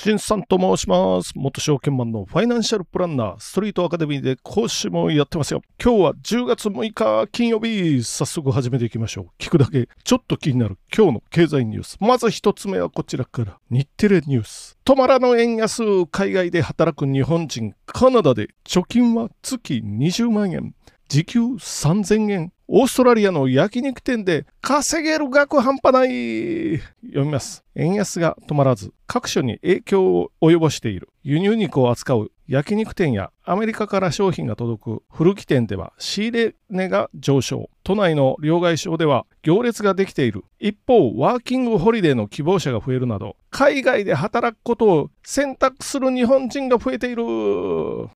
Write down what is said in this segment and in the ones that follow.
しんさんと申します。元証券マンのファイナンシャルプランナー、ストリートアカデミーで講師もやってますよ。今日は10月6日金曜日、早速始めていきましょう。聞くだけ、ちょっと気になる今日の経済ニュース。まず一つ目はこちらから。日テレニュース。止まらぬ円安、海外で働く日本人、カナダで貯金は月20万円。時給3000円。オーストラリアの焼肉店で稼げる額半端ない読みます。円安が止まらず各所に影響を及ぼしている輸入肉を扱う焼肉店やアメリカから商品が届く古着店では仕入れ値が上昇。都内の両替商では行列ができている。一方、ワーキングホリデーの希望者が増えるなど、海外で働くことを選択する日本人が増えている。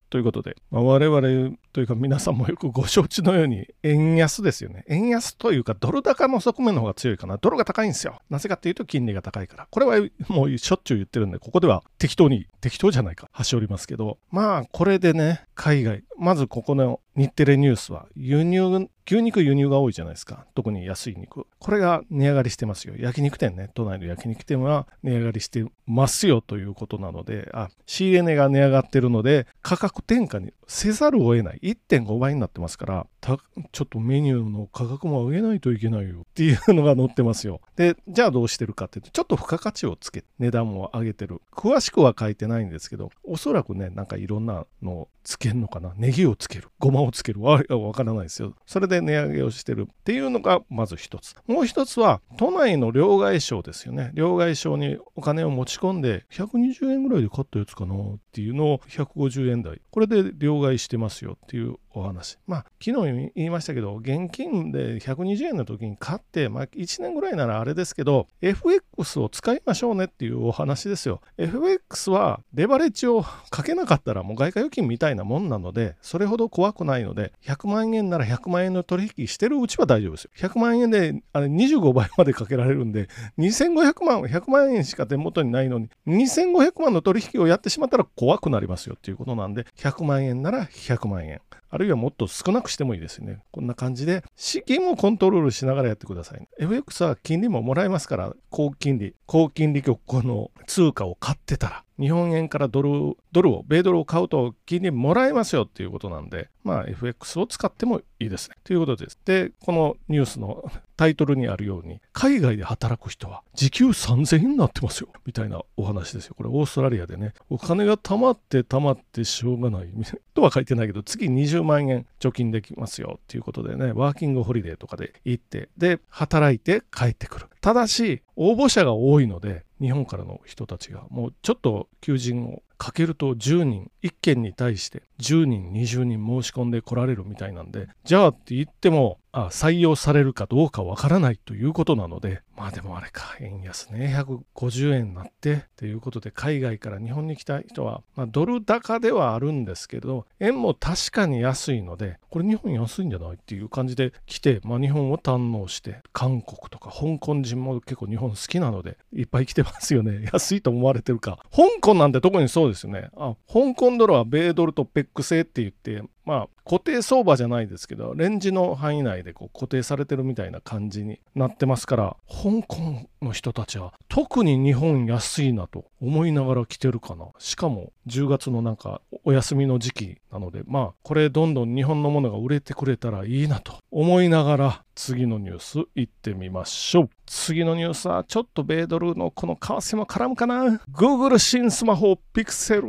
ということで、まあ、我々というか皆さんもよくご承知のように円安ですよね。円安というかドル高の側面の方が強いかな。ドルが高いんですよ。なぜかっていうと金利が高いから。これはもうしょっちゅう言ってるんで、ここでは適当に、適当じゃないか。端折りますけど、まあこれでね、海外、まずここの日テレニュースは輸入、牛肉輸入が多いじゃないですか。特に安い肉。これが値上がりしてますよ。焼肉店ね。都内の焼肉店は値上がりしてますよということなので、あ、仕入れ値が値上がってるので、価格転嫁にせざるを得ない。1.5倍になってますから、ちょっとメニューの価格も上げないといけないよっていうのが載ってますよ。で、じゃあどうしてるかっていうと、ちょっと付加価値をつけ、値段を上げてる。詳しくは書いてないんですけど、おそらくね、なんかいろんなのをつけるのかな。ネギをつける。ごまをつける。わからないですよ。それで値上げをしてるっていうのがまず一つ。もう一つは、都内の両替商ですよね。両替商にお金を持ち込んで、120円ぐらいで買ったやつかなっていうのを150円台。これで両替してますよっていうお話。まあ、昨日言いましたけど、現金で120円の時に買って、まあ、1年ぐらいならあれですけど、FX を使いましょうねっていうお話ですよ。FX はレバレッジをかけなかったらもう外貨預金みたいなもんなので、それほど怖くないので、100万円なら100万円の取引してるうちは大丈夫ですよ。100万円であれ25倍までかけられるんで、2500万、100万円しか手元にないのに、2500万の取引をやってしまったら怖くなりますよっていうことなんで、100万円なら100万円。あるいはもっと少なくしてもいいですね。こんな感じで、資金をコントロールしながらやってください。FX は金利ももらえますから、高金利、高金利局この通貨を買ってたら、日本円からドル、ドルを、米ドルを買うと金利もらえますよっていうことなんで、まあ FX を使ってもいいですね。ということです。で、このニュースの タイトルにあるように、海外で働く人は時給3000円になってますよ。みたいなお話ですよ。これオーストラリアでね、お金が貯まって貯まってしょうがない。とは書いてないけど、月20万円貯金できますよっていうことでね、ワーキングホリデーとかで行って、で、働いて帰ってくる。ただし、応募者が多いので、日本からの人たちがもうちょっと求人をかけると10人1件に対して10人20人申し込んでこられるみたいなんでじゃあって言ってもあ採用されるかどうかわからないということなのでまあでもあれか。円安ね。150円になってということで海外から日本に来た人は、まあ、ドル高ではあるんですけど円も確かに安いのでこれ日本安いんじゃないっていう感じで来て、まあ、日本を堪能して韓国とか香港人も結構日本好きなのでいっぱい来てますよね。安いと思われてるか。香港なんて特にそうですよね。あ香港ドルは米ドルとペック制って言ってまあ固定相場じゃないですけどレンジの範囲内でこう固定されてるみたいな感じになってますから香港の人たちは特に日本安いなと思いながら来てるかな。しかも10月のなんかお休みの時期なのでまあこれどんどん日本のものが売れてくれたらいいなと思いながら次のニュース行ってみましょう。次のニュースはちょっと米ドルのこの為替も絡むかな。Google 新スマホ Pixel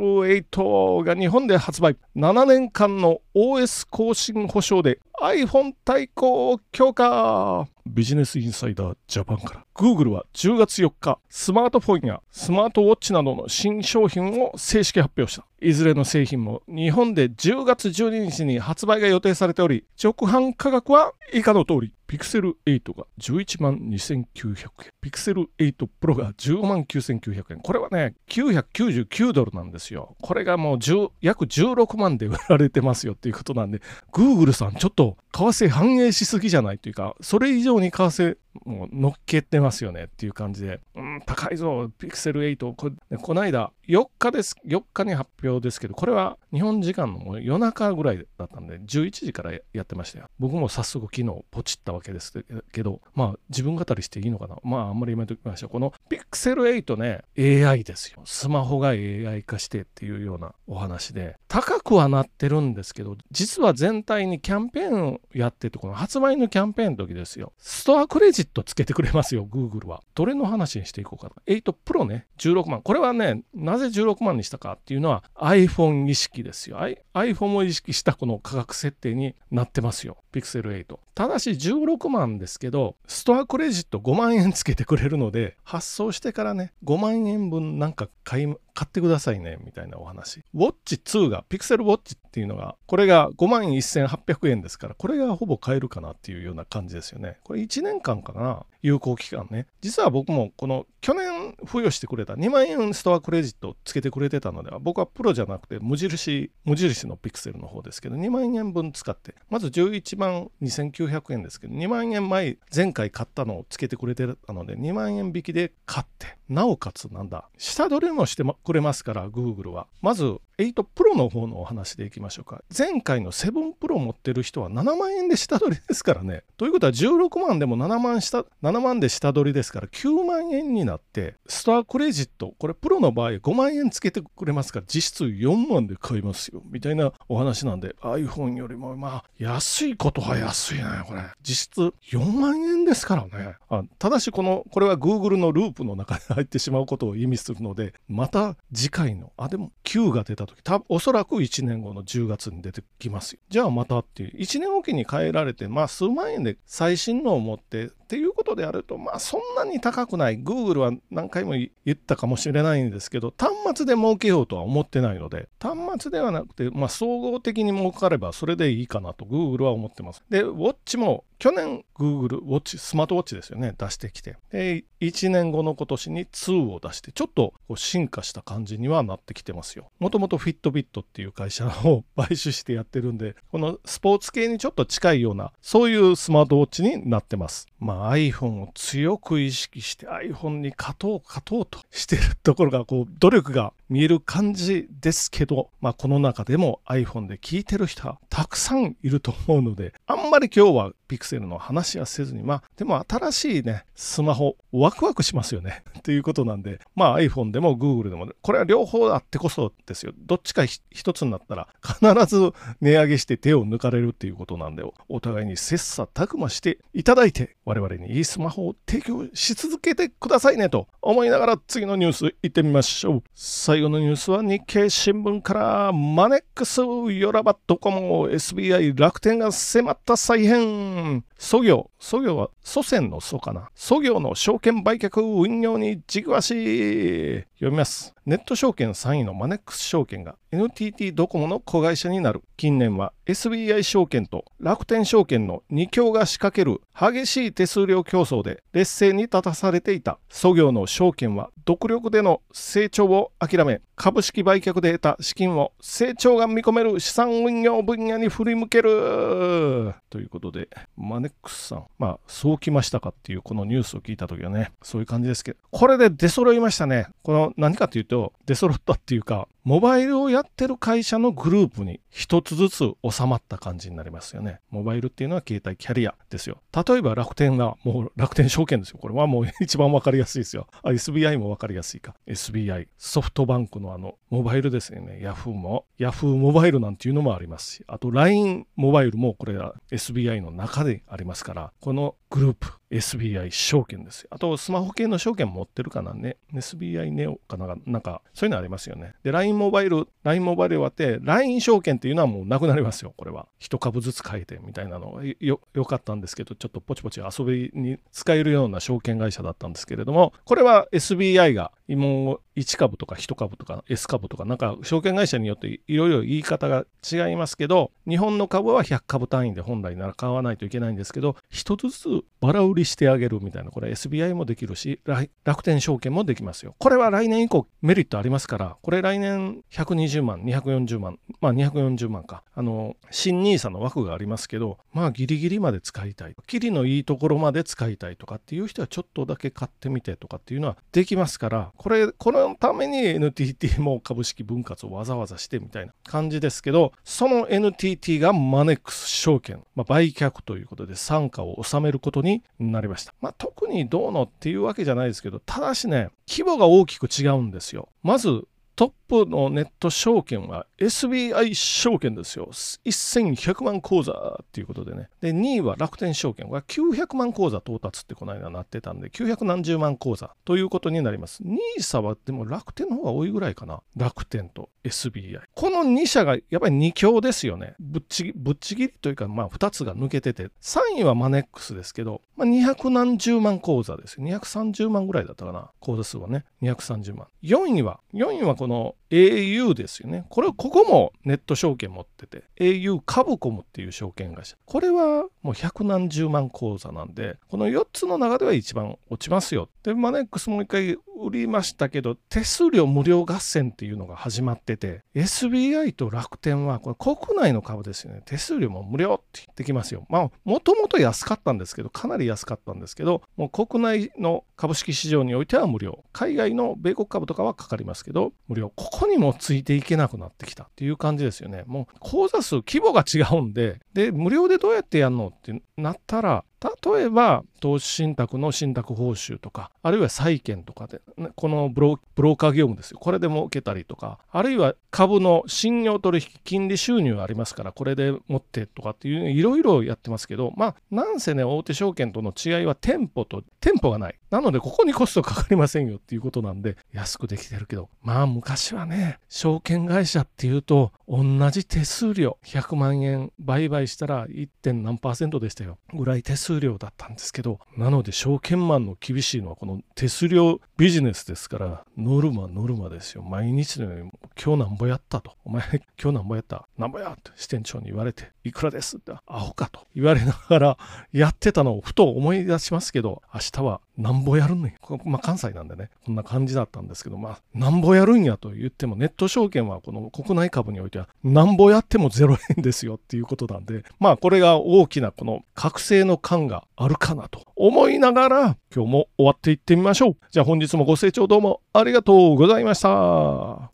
8が日本で発売。7年間の OS 更新保証で iPhone 対抗強化。ビジネスインサイダージャパンから Google は10月4日スマートフォンやスマートウォッチなどの新商品を正式発表したいずれの製品も日本で10月12日に発売が予定されており直販価格は以下の通りピクセル8が11万2900円。ピクセル8 Pro が15万9900円。これはね、999ドルなんですよ。これがもう約16万で売られてますよっていうことなんで、Google さんちょっと為替反映しすぎじゃないというか、それ以上に為替もう乗っけてますよねっていう感じで、うん、高いぞ、ピクセル8。ここの間、4日です。4日に発表ですけど、これは日本時間の夜中ぐらいだったんで、11時からやってましたよ。僕も早速昨日ポチったわけですけど、まあ自分語りしていいのかな？まああんまりやめときましょう。このピクセル8ね、AI ですよ。スマホが AI 化してっていうようなお話で、高くはなってるんですけど、実は全体にキャンペーンをやってて、この発売のキャンペーンの時ですよ。ストアクレジットつけてくれますよ、Google は。どれの話にしていこうかな。8 Pro ね、16万。これはね、なぜ16万にしたかっていうのは iPhone 意識でですよ。iPhone を意識したこの価格設定になってますよ。Pixel 8。ただし16万ですけど、ストアクレジット5万円つけてくれるので、発送してからね、5万円分なんか買い、買ってくださいね、みたいなお話。ウォッチ2が、ピクセルウォッチっていうのが、これが5万1800円ですから、これがほぼ買えるかなっていうような感じですよね。これ1年間かな、有効期間ね。実は僕もこの去年付与してくれた2万円ストアクレジットつけてくれてたのでは、僕はプロじゃなくて無印、無印のピクセルの方ですけど、2万円分使って、まず11万2900円ですけど、2万円前、前回買ったのをつけてくれてたので、2万円引きで買って、なおかつなんだ、下取りもしてくれますから、Google は。まず、8 Pro の方のお話でいきましょうか。前回の7 Pro 持ってる人は7万円で下取りですからね。ということは16万でも7万下、7万で下取りですから9万円になって、ストアクレジット、これプロの場合5万円つけてくれますから、実質4万で買いますよ。みたいなお話なんで、iPhone よりもまあ、安いことは安いね、これ。実質4万円ですからね。あただし、この、これは Google のループの中に入ってしまうことを意味するので、また次回の、あ、でも9が出た時、多分おそらく1年後の10月に出てきますよ。じゃあまたっていう、1年おきに変えられて、まあ数万円で最新のを持ってっていうことであると、まあそんなに高くない。Google は何回も言ったかもしれないんですけど、端末で儲けようとは思ってないので、端末ではなくて、まあ総合的に儲かればそれでいいかなと Google は思ってます。で、ウォッチも去年 Google ウォッチ、スマートウォッチですよね、出してきて。で、1年後の今年に2を出して、ちょっと進化した感じにはなってきてますよ。もともとフィットビットっていう会社を 買収してやってるんで、このスポーツ系にちょっと近いような、そういうスマートウォッチになってます。まあ iPhone を強く意識して iPhone に勝とう勝とうとしてるところが、こう、努力が見える感じですけど、まあこの中でも iPhone で聞いてる人はたくさんいると思うので、あんまり今日はピクセルの話はせずに、まあ、でも新しいね、スマホ、ワクワクしますよね。ということなんで、まあ iPhone でも Google でも、これは両方あってこそですよ。どっちか一つになったら、必ず値上げして手を抜かれるっていうことなんで、お互いに切磋琢磨していただいて、我々にいいスマホを提供し続けてくださいねと思いながら次のニュース行ってみましょう。最後のニュースは日経新聞からマネックス、ヨラバドコモ、SBI、楽天が迫った再編。祖業、祖業は祖先の祖かな。祖業の証券売却運用に軸足。読みます。ネット証券3位のマネックス証券が NTT ドコモの子会社になる。近年は SBI 証券と楽天証券の2強が仕掛ける激しい手数料競争で劣勢に立たされていた。創業の証券は独力での成長を諦め、株式売却で得た資金を成長が見込める資産運用分野に振り向ける。ということで、マネックスさん、まあ、そうきましたかっていうこのニュースを聞いたときはね、そういう感じですけど、これで出揃いましたね。この何かというと、出揃ったっていうか、モバイルをやってる会社のグループに一つずつ収まった感じになりますよね。モバイルっていうのは携帯キャリアですよ。例えば楽天はもう楽天証券ですよ。これはもう一番わかりやすいですよ。SBI もわかりやすいか。SBI、ソフトバンクのあの、モバイルですよね。ヤフーも、ヤフーモバイルなんていうのもありますし、あと LINE モバイルもこれは SBI の中でありますから、このグループ、SBI 証券ですよ。あと、スマホ系の証券持ってるかなね。SBI ネオかななんか、そういうのありますよね。で、LINE モバイル、LINE モバイル終わって、LINE 証券っていうのはもうなくなりますよ、これは。一株ずつ変えてみたいなのよ、よかったんですけど、ちょっとポチポチ遊びに使えるような証券会社だったんですけれども、これは SBI がもう1株とか1株とか S 株とかなんか証券会社によっていろいろ言い方が違いますけど日本の株は100株単位で本来なら買わないといけないんですけど1つずつバラ売りしてあげるみたいなこれ SBI もできるし楽天証券もできますよ。これは来年以降メリットありますからこれ来年120万240万まあ240万か。あの新 NISA の枠がありますけどまあギリギリまで使いたい。キリのいいところまで使いたいとかっていう人はちょっとだけ買ってみてとかっていうのはできますからこれこのために NTT も株式分割をわざわざしてみたいな感じですけどその NTT がマネックス証券、まあ、売却ということで傘下を収めることになりました、まあ、特にどうのっていうわけじゃないですけどただしね規模が大きく違うんですよ。まずトップのネット証券は SBI 証券ですよ。1100万口座っていうことでね。で、2位は楽天証券は900万口座到達ってこの間なってたんで、900何十万口座ということになります。NISA はでも楽天の方が多いぐらいかな。楽天と SBI。この2社がやっぱり2強ですよね。ぶっちぶっちぎりというか、まあ2つが抜けてて、3位はマネックスですけど、まあ、200何十万口座です。230万ぐらいだったかな。口座数はね。230万。4位は、4位はこのこの au ですよね。これ、ここもネット証券持ってて、au カブコムっていう証券会社。これはもう百何十万口座なんで、この4つの中では一番落ちますよ。で、マネックスもう一回売りましたけど、手数料無料合戦っていうのが始まってて、SBI と楽天はこれ国内の株ですよね。手数料も無料って言ってきますよ。まあ、もともと安かったんですけど、かなり安かったんですけど、もう国内の株式市場においては無料。海外の米国株とかはかかりますけど、無料。ここにもついていけなくなってきたっていう感じですよね。もう口座数、規模が違うんで、で、無料でどうやってやるのってなったら、例えば投資信託の信託報酬とかあるいは債券とかで、ね、このブローカー業務ですよこれで儲けたりとかあるいは株の信用取引金利収入ありますからこれで持ってとかっていういろいろやってますけどまあなんせね大手証券との違いは店舗と店舗がないなのでここにコストかかりませんよっていうことなんで安くできてるけどまあ昔はね証券会社っていうと同じ手数料100万円売買したら 1. 点何パーセントでしたよぐらい手数料だったんですけどなので証券マンの厳しいのはこの手数料ビジネスですからノルマノルマですよ。毎日のように今日なんぼやったと。お前今日なんぼやった？なんぼや？って支店長に言われていくらです？ってアホかと。言われながらやってたのをふと思い出しますけど明日はなんぼやるんねまあ関西なんでねこんな感じだったんですけどまあなんぼやるんやと言ってもネット証券はこの国内株においてはなんぼやっても0円ですよっていうことなんでまあこれが大きなこの覚醒の感があるかなと。と思いながら今日も終わっていってみましょう。じゃあ本日もご清聴どうもありがとうございました。